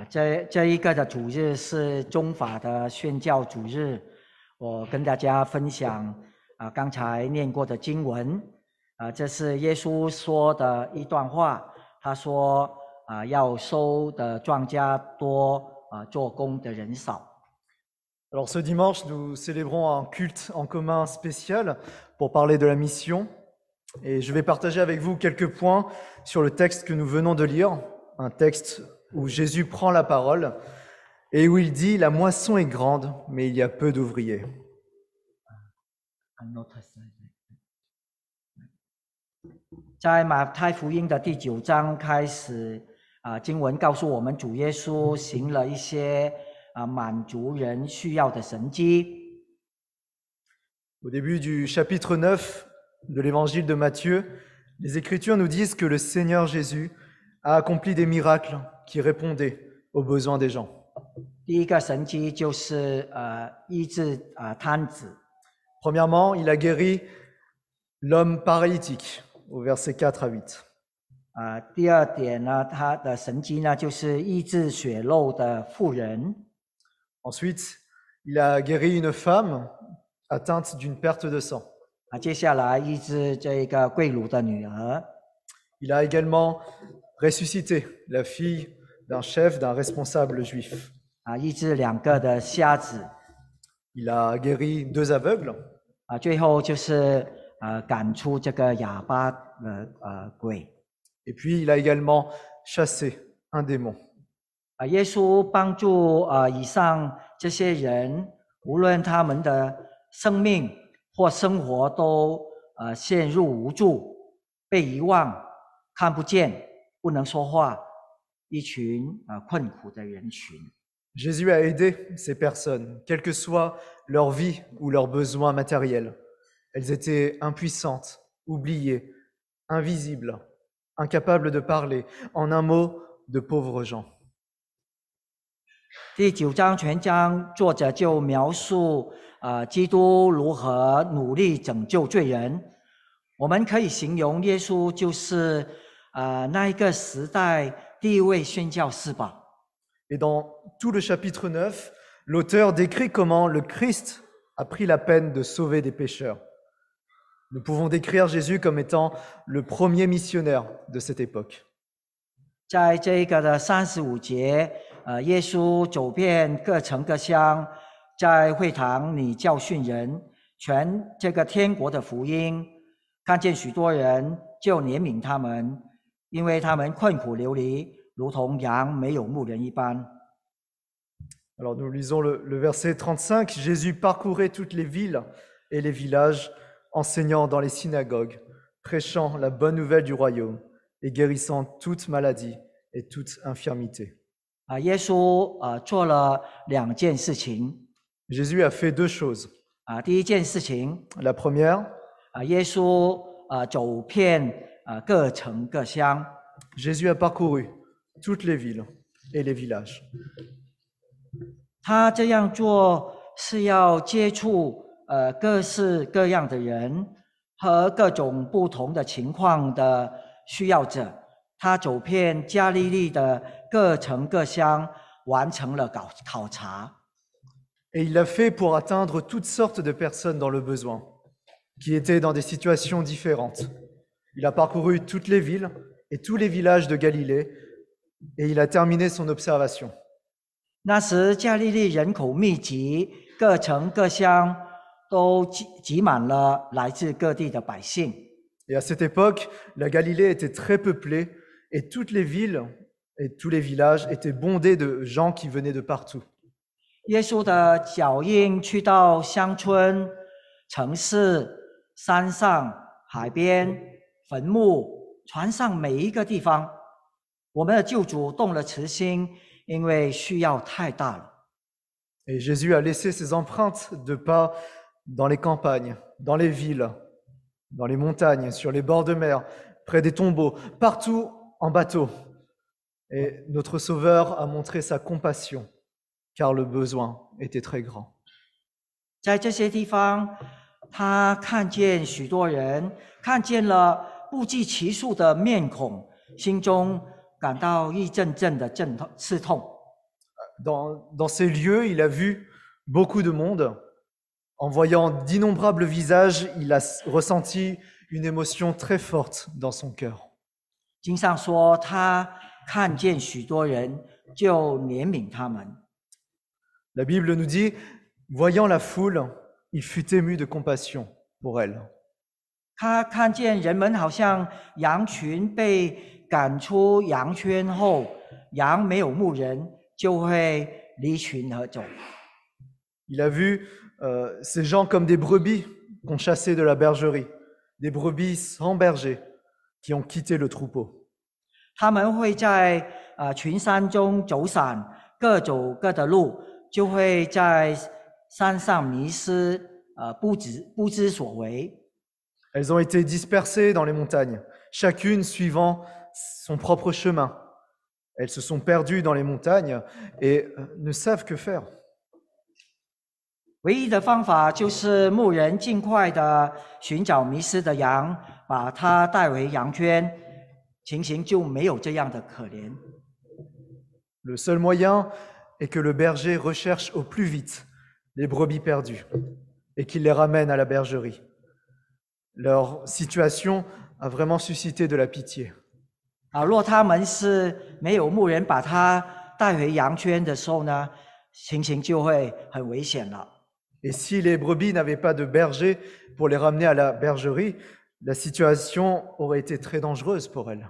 啊，这这一个的主日是中法的宣教主日，我跟大家分享啊刚才念过的经文，啊，这是耶稣说的一段话，他说啊要收的庄稼多，啊做工的人少。 Alors ce dimanche, nous célébrons un culte en commun spécial pour parler de la mission. Et je vais partager avec vous quelques points sur le texte que nous venons de lire, un texte où Jésus prend la parole et où il dit, La moisson est grande, mais il y a peu d'ouvriers. 在马太福音的第九章开始，啊，经文告诉我们，主耶稣行了一些啊满足人需要的神迹。 Au début du chapitre 9 de l'évangile de Matthieu, les Écritures nous disent que le Seigneur Jésus a accompli des miracles qui répondaient aux besoins des gens. Premièrement, il a guéri l'homme paralytique au verset 4 à 8. Ensuite, il a guéri une femme atteinte d'une perte de sang. Il a également ressuscité, la fille d'un chef, d'un responsable juif. Il a guéri deux aveugles. Et puis il a également chassé un démon. 啊，耶稣帮助呃以上这些人，无论他们的生命或生活都呃陷入无助、被遗忘、看不见、不能说话，一群呃困苦的人群。 Jésus a aidé ces personnes, quelle que soit leur vie ou leurs besoins matériels. Elles étaient impuissantes, oubliées, invisibles, incapables de parler, en un mot, de pauvres gens. 第九章全章，作者就描述呃基督如何努力拯救罪人。我们可以形容耶稣就是 呃那一个时代第一位宣教士吧。Et dans tout le chapitre 9, l'auteur décrit comment le Christ a pris la peine de sauver des pécheurs. Nous pouvons décrire Jésus comme étant le premier missionnaire de cette époque. 在这一个的三十五节，呃，耶稣走遍各城各乡，在会堂里教训人，传这个天国的福音，看见许多人就怜悯他们，因为他们困苦流离，如同羊没有牧人一般。 Alors nous lisons le, le verset 35, Jésus parcourait toutes les villes et les villages, enseignant dans les synagogues, prêchant la bonne nouvelle du royaume et guérissant toute maladie et toute infirmité. 啊，耶稣呃做了两件事情 Jésus a fait deux choses. 啊，第一件事情 La première, 啊，耶稣呃走遍 呃各城各乡。Jésus a parcouru toutes les villes et les villages. 他这样做是要接触呃各式各样的人和各种不同的情况的需要者。他走遍加利利的各城各乡，完成了考考察。Et il l'a fait pour atteindre toutes sortes de personnes dans le besoin, qui étaient dans des situations différentes. Il a parcouru toutes les villes et tous les villages de Galilée, et il a terminé son observation. 那时加利利人口密集，各城各乡都挤挤满了来自各地的百姓。 Et à cette époque, la Galilée était très peuplée, et toutes les villes et tous les villages étaient bondés de gens qui venaient de partout. 耶稣的脚印去到乡村、城市、山上、海边、 坟墓、船上每一个地方，我们的救主动了慈心，因为需要太大了。 Et Jésus a laissé ses empreintes de pas dans les campagnes, dans les villes, dans les montagnes, sur les bords de mer, près des tombeaux, partout en bateau. Et notre Sauveur a montré sa compassion, car le besoin était très grand. 在这些地方，他看见许多人，看见了 不计其数的面孔，心中感到一阵阵的阵痛刺痛。 dans, dans ces lieux, il a vu beaucoup de monde. En voyant d'innombrables visages, il a s- ressenti une émotion très forte dans son cœur. 经上说，他看见许多人，就怜悯他们。 La Bible nous dit, voyant la foule, il fut ému de compassion pour elle. 他看见人们好像羊群被赶出羊圈后，羊没有牧人，就会离群而走。Il a vu euh, ces gens comme des brebis qu'on chassait de la bergerie, des brebis sans berger qui ont quitté le troupeau. 他们会在呃群山中走散，各走各的路，就会在山上迷失，呃不知不知所为。Elles ont été dispersées dans les montagnes, chacune suivant son propre chemin. Elles se sont perdues dans les montagnes et euh, ne savent que faire. Le seul moyen est que le berger recherche au plus vite les brebis perdues et qu'il les ramène à la bergerie. Leur situation a vraiment suscité de la pitié. 啊，若他们是没有牧人把它带回羊圈的时候呢，情形就会很危险了。 Et si les brebis n'avaient pas de berger pour les ramener à la bergerie, la situation aurait été très dangereuse pour elles.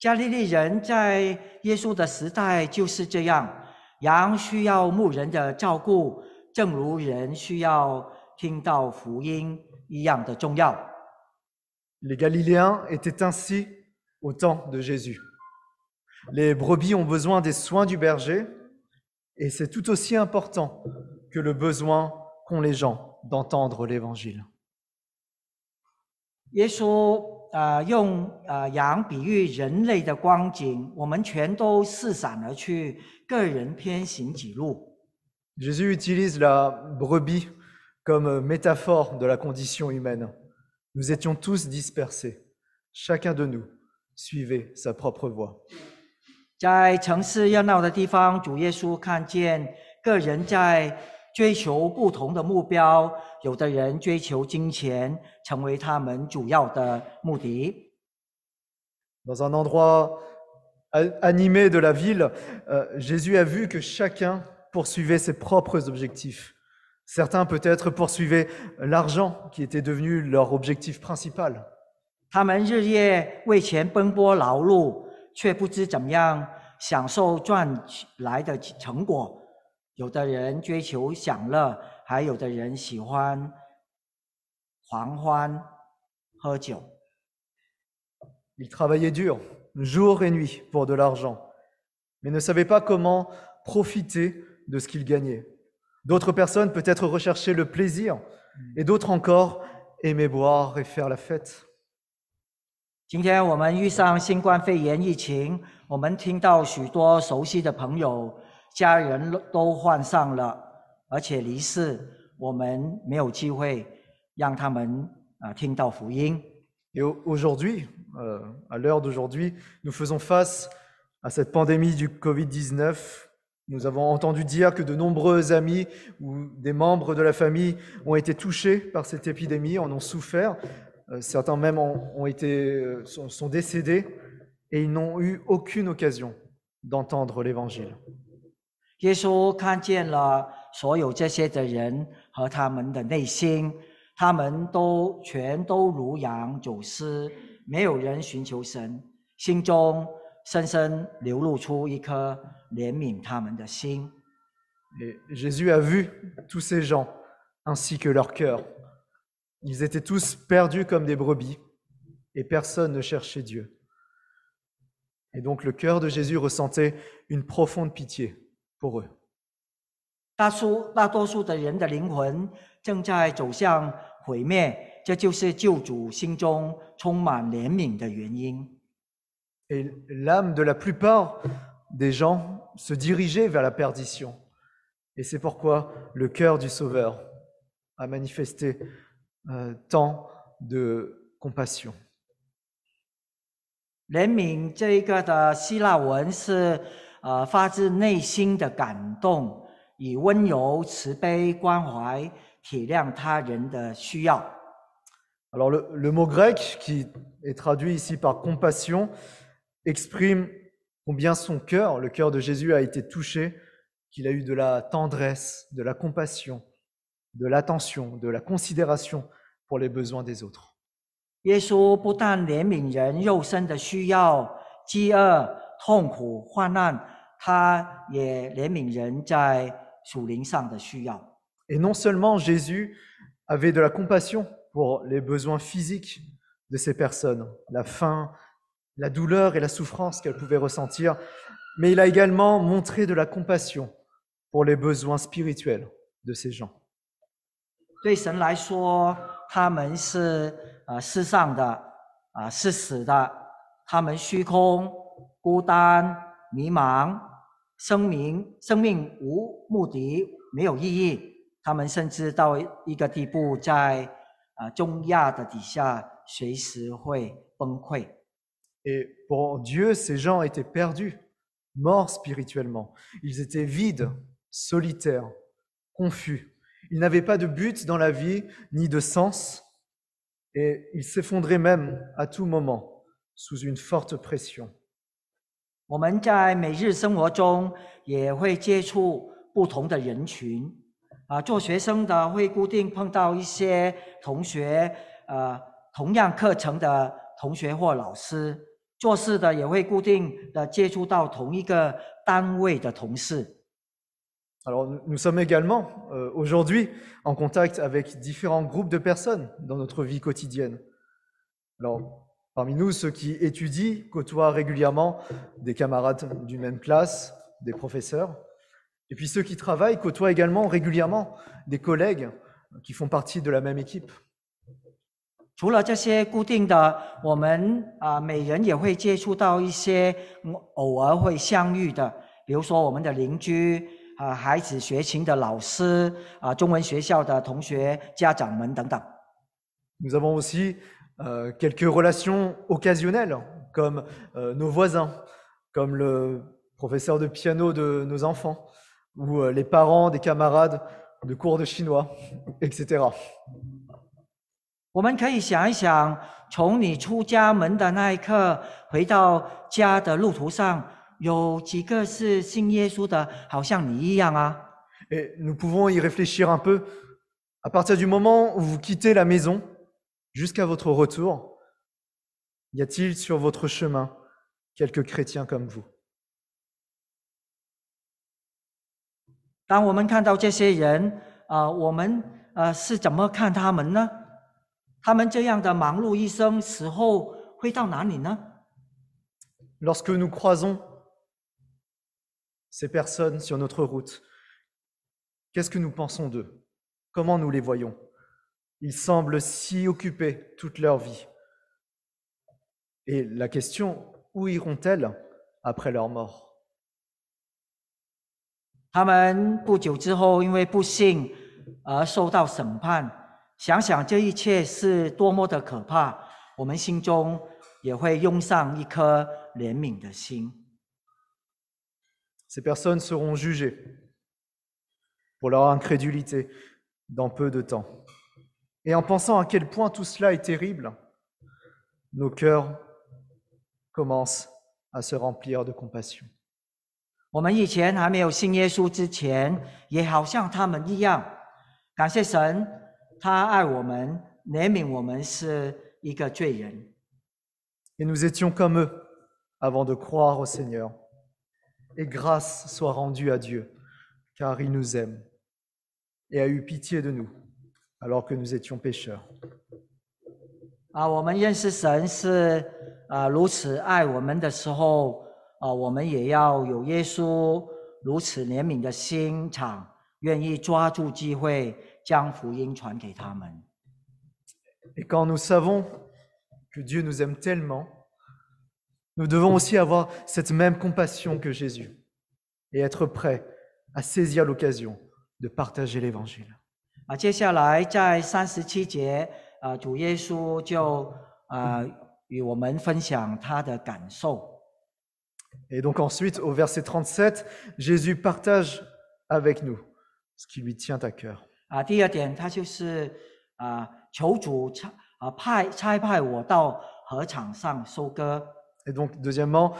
加利利人在耶稣的时代就是这样，羊需要牧人的照顾，正如人需要听到福音 一样的重要。 Les Galiléens étaient ainsi au temps de Jésus. Les brebis ont besoin des soins du berger et c'est tout aussi important que le besoin qu'ont les gens d'entendre l'Évangile. 耶稣啊、呃用呃羊比喻人类的光景，我们全都四散而去，个人偏行己路。 Jésus utilise la brebis comme métaphore de la condition humaine. Nous étions tous dispersés. Chacun de nous suivait sa propre voie. 在城市热闹的地方，主耶稣看见个人在追求不同的目标，有的人追求金钱，成为他们主要的目的。 Dans un endroit a- animé de la ville, euh, Jésus a vu que chacun poursuivait ses propres objectifs. Certains peut-être poursuivaient l'argent qui était devenu leur objectif principal. Ils travaillaient dur, jour et nuit, pour de l'argent, mais ne savaient pas comment profiter de ce qu'ils gagnaient. D'autres personnes peut-être recherchaient le plaisir, et d'autres encore aimaient boire et faire la fête. 今天我们遇上新冠肺炎疫情，我们听到许多熟悉的朋友、家人都患上了，而且离世，我们没有机会让他们啊、听到福音。 Et au- aujourd'hui, euh, à l'heure d'aujourd'hui, nous faisons face à cette pandémie du Covid-19. Nous avons entendu dire que de nombreux amis ou des membres de la famille ont été touchés par cette épidémie, en ont souffert. Euh, certains même ont, ont été, euh, sont, sont décédés et ils n'ont eu aucune occasion d'entendre l'Évangile. 耶稣看见了所有这些的人和他们的内心，他们都全都如羊走失，没有人寻求神，心中 深深流露出一颗怜悯他们的心。Et Jésus a vu tous ces gens ainsi que leur cœur. Ils étaient tous perdus comme des brebis et personne ne cherchait Dieu. Et donc le cœur de Jésus ressentait une profonde pitié pour eux. 大数大多数的人的灵魂正在走向毁灭，这就是救主心中充满怜悯的原因。et l'âme de la plupart des gens se dirigeait vers la perdition. Et c'est pourquoi le cœur du Sauveur a manifesté euh, tant de compassion. Alors le, le mot grec qui est traduit ici par compassion exprime combien son cœur, le cœur de Jésus, a été touché, qu'il a eu de la tendresse, de la compassion, de l'attention, de la considération pour les besoins des autres. Et non seulement Jésus avait de la compassion pour les besoins physiques de ces personnes, la faim, la douleur et la souffrance qu'elles pouvaient ressentir, mais il a également montré de la compassion pour les besoins spirituels de ces gens. Et pour Dieu, ces gens étaient perdus, morts spirituellement. Ils étaient vides, solitaires, confus. Ils n'avaient pas de but dans la vie, ni de sens, et ils s'effondraient même à tout moment sous une forte pression. 我们在每日生活中也会接触不同的人群，啊，做学生的会固定碰到一些同学，呃，同样课程的同学或老师； 做事的也会固定的接触到同一个单位的同事。 Alors nous nous sommes également euh, aujourd'hui en contact avec différents groupes de personnes dans notre vie quotidienne. Alors parmi nous, ceux qui étudient côtoient régulièrement des camarades d'une même classe, des professeurs. Et puis ceux qui travaillent côtoient également régulièrement des collègues qui font partie de la même équipe. 除了这些固定的，我们啊、每人也会接触到一些偶尔会相遇的，比如说我们的邻居啊、孩子学琴的老师啊、中文学校的同学、家长们等等。Nous avons aussi euh, quelques relations occasionnelles, comme euh, nos voisins, comme le professeur de piano de nos enfants, ou euh, les parents des camarades de cours de chinois, etc. 我们可以想一想，从你出家门的那一刻回到家的路途上，有几个是信耶稣的，好像你一样啊？Et nous pouvons y réfléchir un peu. À partir du moment où vous quittez la maison jusqu'à votre retour, y a-t-il sur votre chemin quelques chrétiens comme vous 当我们看到这些人，啊、我们呃是怎么看他们呢？他们这样的忙碌一生，死后会到哪里呢？ Lorsque nous croisons ces personnes sur notre route, qu'est-ce que nous pensons d'eux Comment nous les voyons Ils semblent si occupés toute leur vie. Et la question, où iront-elles après leur mort 他们不久之后因为不幸而受到审判， 想想这一切是多么的可怕，我们心中也会涌上一颗怜悯的心。Ces personnes seront jugées pour leur incrédulité dans peu de temps. Et en pensant à quel point tout cela est terrible, nos cœurs commencent à se remplir de compassion. 我们以前还没有信耶稣之前，也好像他们一样。感谢神，他爱我们，怜悯我们是一个罪人。Et nous étions comme eux avant de croire au Seigneur. Et grâce soit rendue à Dieu, car il nous aime et a eu pitié de nous alors que nous étions pécheurs. 啊，我们认识神是啊如此爱我们的时候，啊，我们也要有耶稣如此怜悯的心肠，愿意抓住机会将福音传给他们。 Et quand nous savons que Dieu nous aime tellement, nous devons aussi avoir cette même compassion que Jésus et être prêts à saisir l'occasion de partager l'Évangile. 啊，接下来在三十七节，啊，主耶稣就啊与我们分享他的感受。 Et donc ensuite, au verset 37, Jésus partage avec nous ce qui lui tient à cœur. 啊，第二点，他就是啊，求主差啊派差派我到禾场上收割。Et donc, deuxièmement,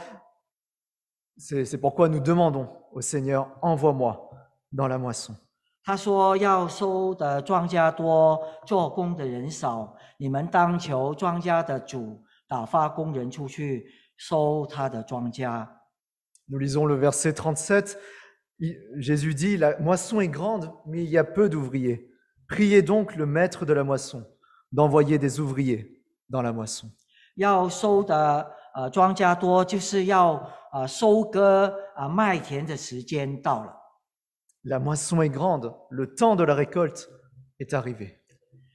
c'est pourquoi nous demandons au Seigneur, envoie-moi dans la moisson. 他说要收的庄稼多，做工的人少，你们当求庄稼的主打发工人出去收他的庄稼。Nous lisons le verset 37. Il- Jésus dit, la moisson est grande, mais il y a peu d'ouvriers. Priez donc le maître de la moisson d'envoyer des ouvriers dans la moisson. 要收的呃庄稼多，就是要呃收割啊麦田的时间到了。 La moisson est grande, le temps de la récolte est arrivé.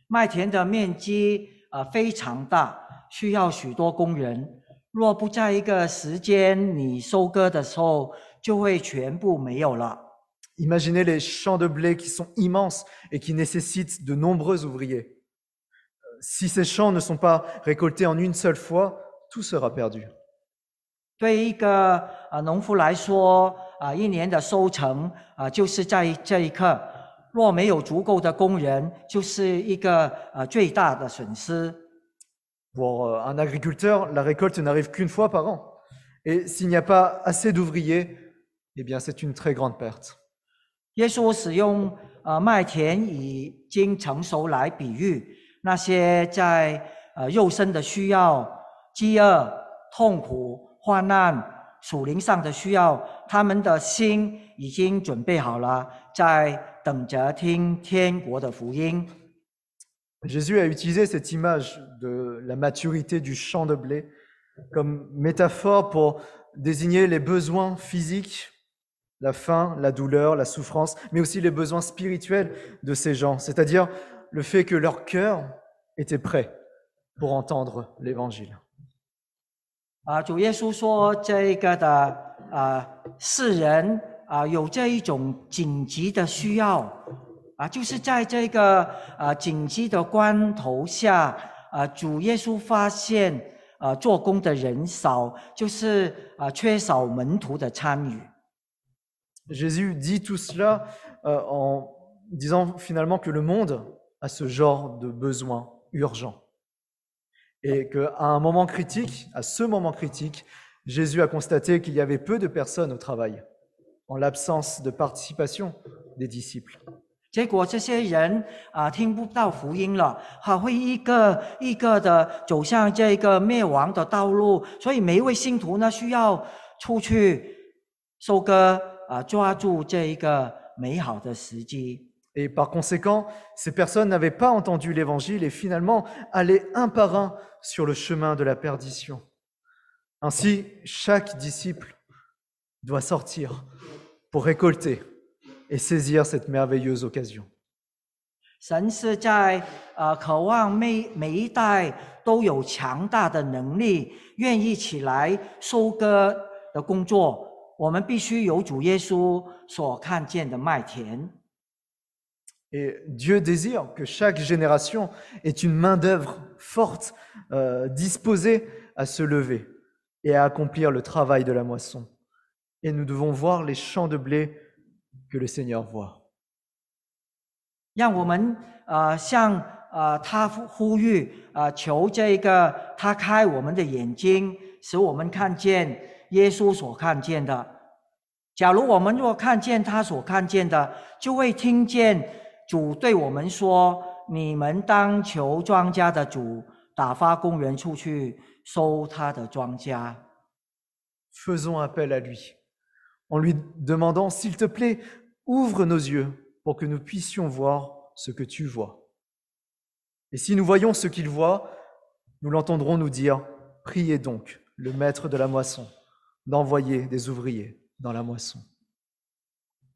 麦田的面积呃非常大，需要许多工人。若不在一个时间你收割的时候， 就会全部没有了。 Imaginez les champs de blé qui sont immenses et qui nécessitent de nombreux ouvriers. Euh, Si ces champs ne sont pas récoltés en une seule fois, tout sera perdu. 对一个呃农夫来说，啊、一年的收成啊、就是在这一刻。若没有足够的工人，就是一个呃最大的损失。 Pour euh, un agriculteur, la récolte n'arrive qu'une fois par an. Et s'il n'y a pas assez d'ouvriers, eh bien c'est une très grande perte. 耶稣使用呃麦田已经成熟来比喻那些在呃肉身的需要、饥饿、痛苦、患难、属灵上的需要，他们的心已经准备好了，在等着听天国的福音。 Jésus a utilisé cette image de la maturité du champ de blé comme métaphore pour désigner les besoins physiques, la faim, la douleur, la souffrance, mais aussi les besoins spirituels de ces gens, c'est-à-dire le fait que leur cœur était prêt pour entendre l'évangile. 啊，Jésus dit tout cela euh, en disant finalement que le monde a ce genre de besoin urgent. Et qu'à un moment critique, à ce moment critique, Jésus a constaté qu'il y avait peu de personnes au travail, en l'absence de participation des disciples. 啊抓住这一个美好的时机。Et par conséquent, ces personnes n'avaient pas entendu l'évangile et finalement allaient un par un sur le chemin de la perdition. Ainsi, chaque disciple doit sortir pour récolter et saisir cette merveilleuse occasion. 神是在呃渴望每每一代都有强大的能力，愿意起来收割的工作。我们必须有主耶稣所看见的麦田。 Et Dieu désire que chaque génération ait une main-d'œuvre forte, euh, disposée à se lever et à accomplir le travail de la moisson. Et nous devons voir les champs de blé que le Seigneur voit. 让我们呃向呃他呼呼吁呃求这个他开我们的眼睛，使我们看见 耶稣所看见的。假如我们若看见他所看见的，就会听见主对我们说：“你们当求庄稼的主打发工人出去收他的庄稼。” Faisons appel à lui, en lui demandant, s'il te plaît, ouvre nos yeux pour que nous puissions voir ce que tu vois. Et si nous voyons ce qu'il voit, nous l'entendrons nous dire, priez donc le maître de la moisson d'envoyer des ouvriers dans la moisson.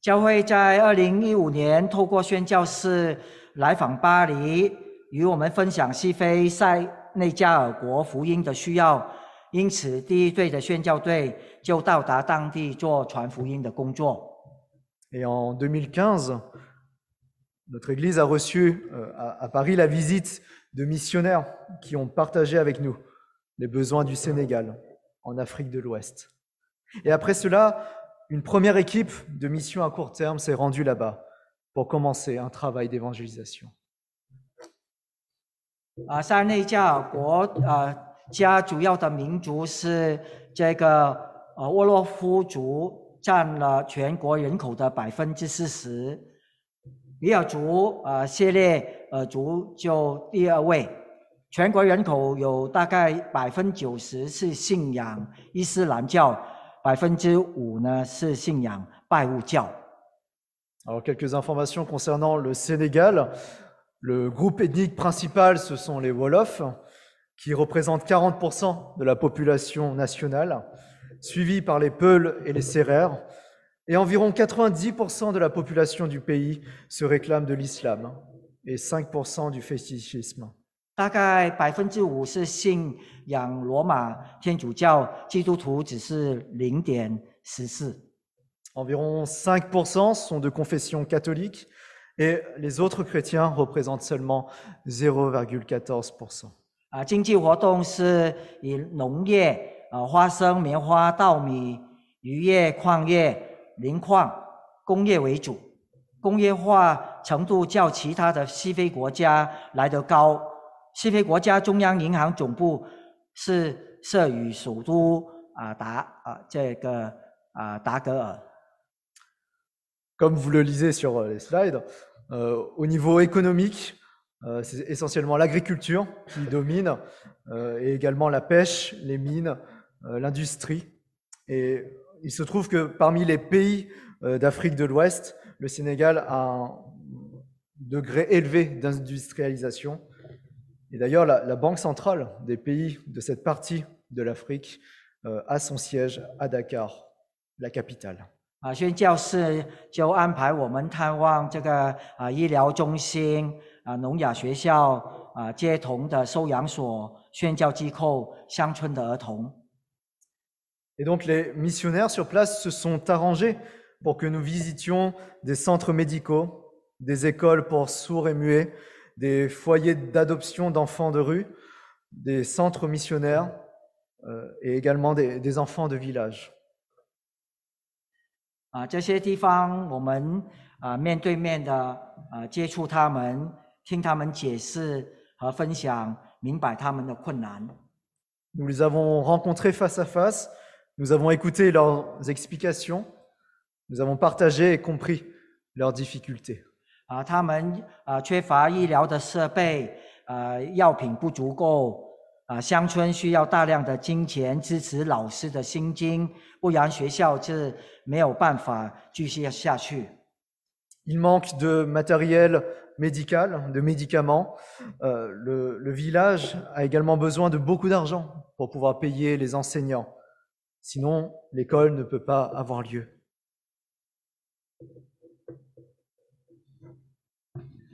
教会在二零一五年透过宣教士来访巴黎，与我们分享西非塞内加尔国福音的需要。因此，第一队的宣教队就到达当地做传福音的工作。 Et en 2015, notre Église a reçu euh, à, à Paris la visite de missionnaires qui ont partagé avec nous les besoins du Sénégal en Afrique de l'Ouest. Et après cela, une première équipe de mission à court terme s'est rendue là-bas pour commencer un travail d'évangélisation. 啊，塞内加尔国呃沃洛夫族，占了全国人口的百分之四十。比尔族呃谢列尔族就第二位，全国人口有大概百分之九十是信仰伊斯兰教，百分之五呢是信仰拜物教。 Alors, quelques informations concernant le Sénégal. Le groupe ethnique principal, ce sont les Wolofs, qui représentent 40% de la population nationale, suivis par les Peuls et les Sérères. Et environ 90% de la population du pays se réclame de l'islam et 5% du fétichisme. 大概百分之五是信仰罗马天主教，基督徒只是零点十四。Environ 5% sont de confession catholique et les autres chrétiens représentent seulement 0,14%. 啊，经济活动是以农业、啊花生、棉花、稻米、渔业、矿业、磷矿、工业为主，工业化程度较其他的西非国家来得高。西非国家中央银行总部是设于首都啊达啊这个啊达格尔。 Comme vous le lisez sur euh, les slides, euh, au niveau économique, euh, c'est essentiellement l'agriculture qui domine, euh, et également la pêche, les mines, euh, l'industrie. Et il se trouve que parmi les pays euh, d'Afrique de l'Ouest, le Sénégal a un degré élevé d'industrialisation. Et d'ailleurs, la, la, Banque centrale des pays de cette partie de l'Afrique euh, a son siège à Dakar, la capitale. Ah, et donc les missionnaires sur place se sont arrangés pour que nous visitions des centres médicaux, des écoles pour sourds et muets, des foyers d'adoption d'enfants de rue, des centres missionnaires euh, et également des, enfants de village. Nous les avons rencontrés face à face, nous avons écouté leurs explications, nous avons partagé et compris leurs difficultés. 啊，他们啊缺乏医疗的设备，啊药品不足够，啊乡村需要大量的金钱支持老师的薪金，不然学校是没有办法继续下去。Il manque de matériel médical, de médicaments. Euh, le, le village a également besoin de beaucoup d'argent pour pouvoir payer les enseignants. Sinon, l'école ne peut pas avoir lieu.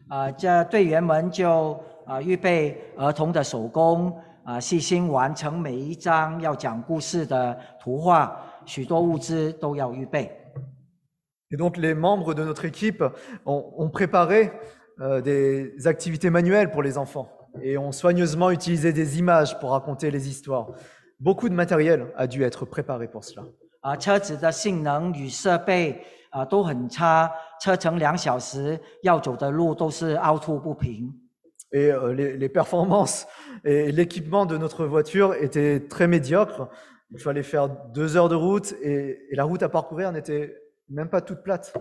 啊，这队员们就啊预备儿童的手工，啊细心完成每一张要讲故事的图画，许多物资都要预备。Et donc, les membres de notre équipe ont, ont préparé euh, des activités manuelles pour les enfants et ont soigneusement utilisé des images pour raconter les histoires. Beaucoup de matériel a dû être préparé pour cela. 啊，车子的性能与设备啊都很差，车程两小时，要走的路都是凹凸不平。Et euh, les, les performances et l'équipement de notre voiture étaient très médiocres. Il fallait faire deux heures de route et, et la route à parcourir n'était même pas toute plate.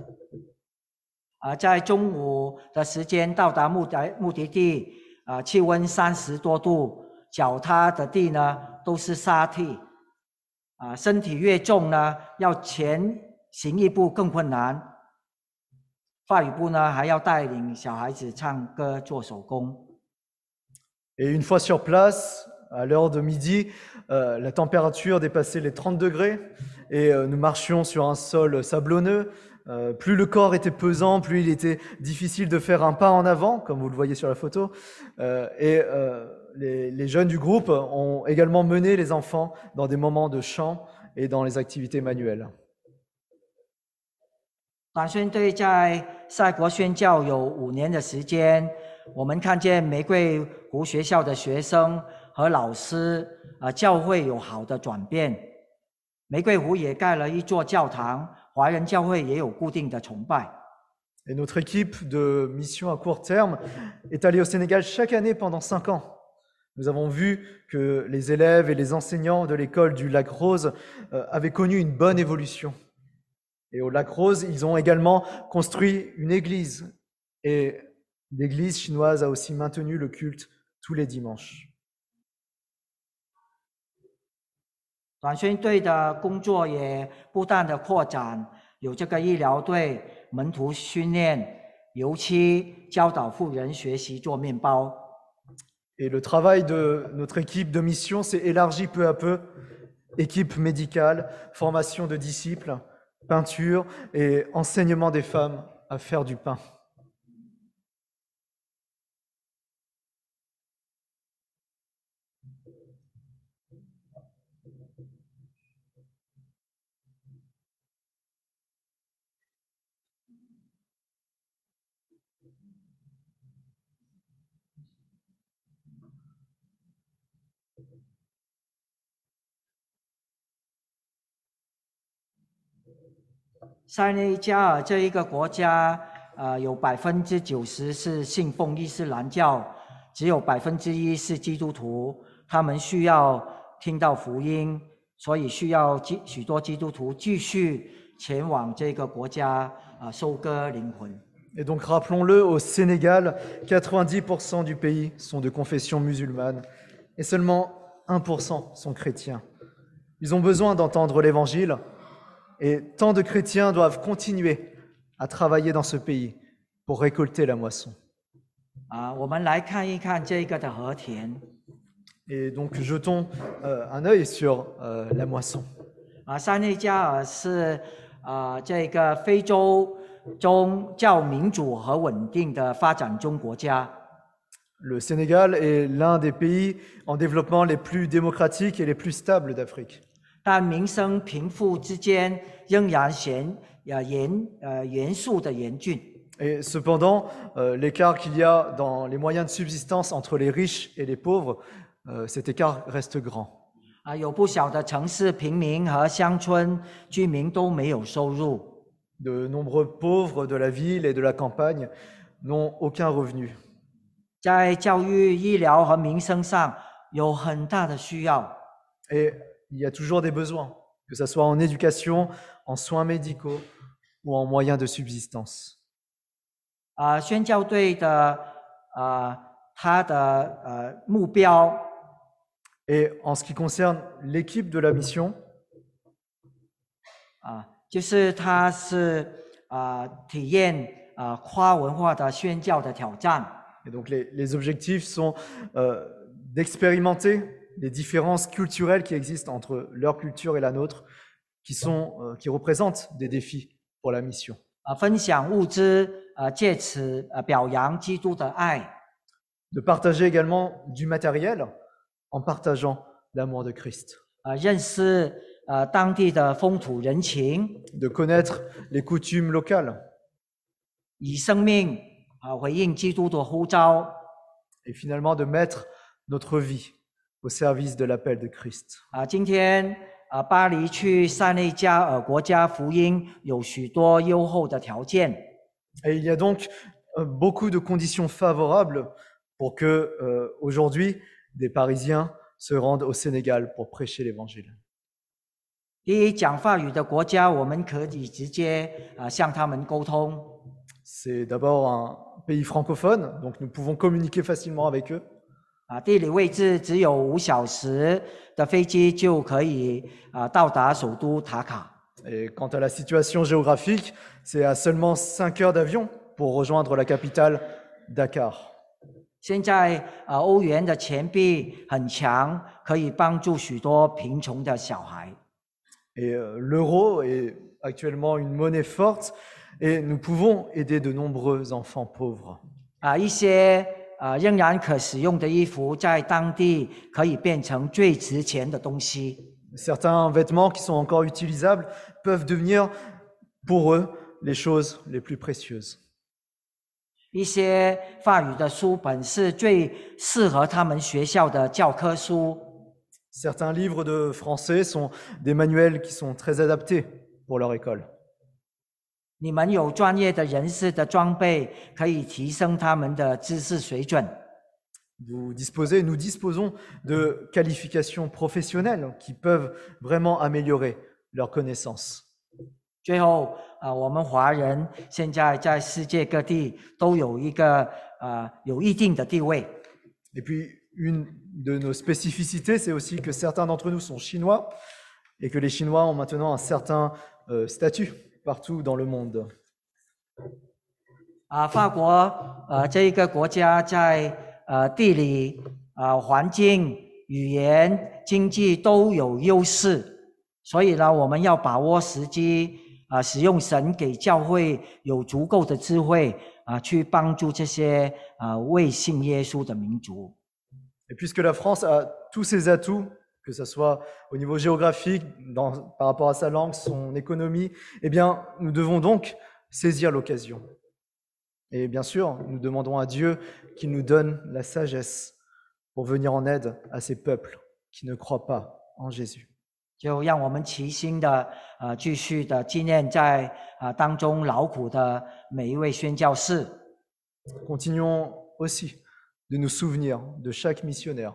啊，在中午的时间到达目的目的地，啊，气温三十多度，脚踏的地呢都是沙地，啊，身体越重呢，要前行一步更困难。话语部呢还要带领小孩子唱歌、做手工。 Et une fois sur place, à l'heure de midi, euh, la température dépassait les 30 degrés et euh, nous marchions sur un sol sablonneux. Euh, plus le corps était pesant, plus il était difficile de faire un pas en avant, comme vous le voyez sur la photo. Euh, et euh, les, les jeunes du groupe ont également mené les enfants dans des moments de chant et dans les activités manuelles. 短宣队在赛国宣教有五年的时间，我们看见玫瑰湖学校的学生和老师啊、教会有好的转变。玫瑰湖也盖了一座教堂，华人教会也有固定的崇拜。Et notre équipe de mission à court terme est allée au Sénégal chaque année pendant cinq ans. Nous avons vu que les élèves et les enseignants de l'école du Lac Rose euh, avaient connu une bonne évolution. Et au Lac Rose, ils ont également construit une église. Et l'église chinoise a aussi maintenu le culte tous les dimanches. 短宣队的工作也不断的扩展，有这个医疗队、门徒训练、油漆、教导富人学习做面包。 Et le travail de notre équipe de mission s'est élargi peu à peu. Équipe médicale, formation de disciples, peinture et enseignement des femmes à faire du pain. 塞内加尔这一个国家，呃，有百分之九十是信奉伊斯兰教，只有百分之一是基督徒。他们需要听到福音，所以需要基许多基督徒继续前往这个国家啊、收割灵魂。Et donc rappelons-le, au Sénégal, 90% du pays sont de confession musulmane et seulement 1% sont chrétiens. Ils ont besoin d'entendre l'Évangile Et tant de chrétiens doivent continuer à travailler dans ce pays pour récolter la moisson. Ah, et donc jetons euh, un œil sur euh, la moisson. Le Sénégal est l'un des pays en développement les plus démocratiques et les plus stables d'Afrique. 但民生贫富之间仍然显呃严呃严肃的严峻 Et cependant, euh, l'écart qu'il y a dans les moyens de subsistance entre les riches et les pauvres, euh, cet écart reste grand. 啊，有不少的城市平民和乡村居民都没有收入 De nombreux pauvres de la ville et de la campagne n'ont aucun revenu. 在教育、医疗和民生上有很大的需要 Et il y a toujours des besoins, que ce soit en éducation, en soins médicaux ou en moyens de subsistance. 啊，宣教队的啊，他的呃目标 Et en ce qui concerne l'équipe de la mission, 啊，就是他是啊体验啊跨文化的宣教的挑战。 et donc les, les objectifs sont euh, d'expérimenter les différences culturelles qui existent entre leur culture et la nôtre, qui, sont, euh, qui représentent des défis pour la mission. De partager également du matériel en partageant l'amour de Christ. De connaître les coutumes locales. Et finalement de mettre notre vie au service de l'appel de Christ. 啊。今天啊，巴黎去塞内加尔国家福音有许多优厚的条件 Et il y a donc euh, beaucoup de conditions favorables pour que euh, aujourd'hui des Parisiens se rendent au Sénégal pour prêcher l'Évangile. 第一，讲法语的国家，我们可以直接啊向他们沟通。 C'est d'abord un pays francophone, donc nous pouvons communiquer facilement avec eux. 啊，地理位置只有五小时的飞机就可以啊到达首都塔卡。Et quant à la situation géographique, c'est à seulement 5 heures d'avion pour rejoindre la capitale, Dakar. 现在啊，欧元的钱币很强，可以帮助许多贫穷的小孩。Et euh, l'euro est actuellement une monnaie forte et nous pouvons aider de nombreux enfants pauvres. 啊，一些啊仍然可使用的衣服，在当地可以变成最值钱的东西。Certains vêtements qui sont encore utilisables peuvent devenir pour eux les choses les plus précieuses. 一些法语的书本是最适合他们学校的教科书。Certains livres de français sont des manuels qui sont très adaptés pour leur école. 你们有专业的人士的装备，可以提升他们的知识水准。 Vous disposez, nous disposons de qualifications professionnelles qui peuvent vraiment améliorer leurs connaissances. 最后啊、我们华人现在在世界各地都有一个啊、有一定的地位。 Et puis, une de nos spécificités, c'est aussi que certains d'entre nous sont chinois et que les Chinois ont maintenant un certain euh, statut partout dans le monde. 啊，法国呃这一个国家在呃地理啊、环境、语言、经济都有优势，所以呢，我们要把握时机啊、使用神给教会有足够的智慧啊、去帮助这些啊、未信耶稣的民族。 Et puisque la France a tous ses atouts, que ce soit au niveau géographique, par rapport à sa langue, son économie, eh bien, nous devons donc saisir l'occasion. Et bien sûr, nous demandons à Dieu qu'il nous donne la sagesse pour venir en aide à ces peuples qui ne croient pas en Jésus. Continuons aussi de nous souvenir de chaque missionnaire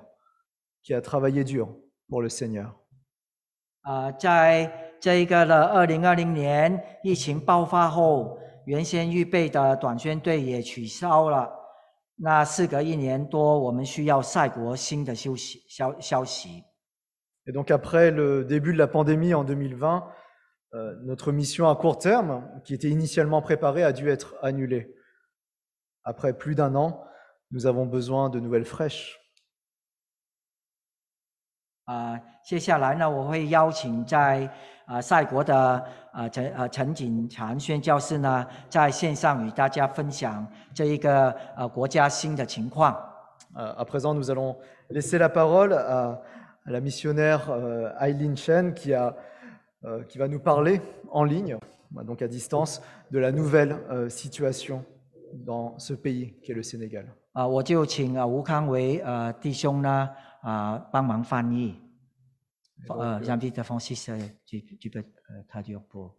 qui a travaillé dur pour le Seigneur. 啊、在这一个的二零二零年疫情爆发后，原先预备的短宣队也取消了。那事隔一年多，我们需要赛国新的消息消消息。Et donc après le début de la pandémie en 2020, euh, notre mission à court terme, qui était initialement préparée, a dû être annulée. Après plus d'un an, nous avons besoin de nouvelles fraîches. 啊、接下来呢，我会邀请在啊、赛国的啊陈啊陈景长宣教师呢，在线上与大家分享这一个呃国家新的情况。Euh, à présent, nous allons laisser la parole à, à la missionnaire euh, Aileen Chen qui, a, euh, qui va nous parler en ligne, donc à distance, de la nouvelle euh, situation dans ce pays qui est le Sénégal. 啊、我就请啊吴康维呃弟兄呢啊，幫忙翻 Mandi, yang tidak 一步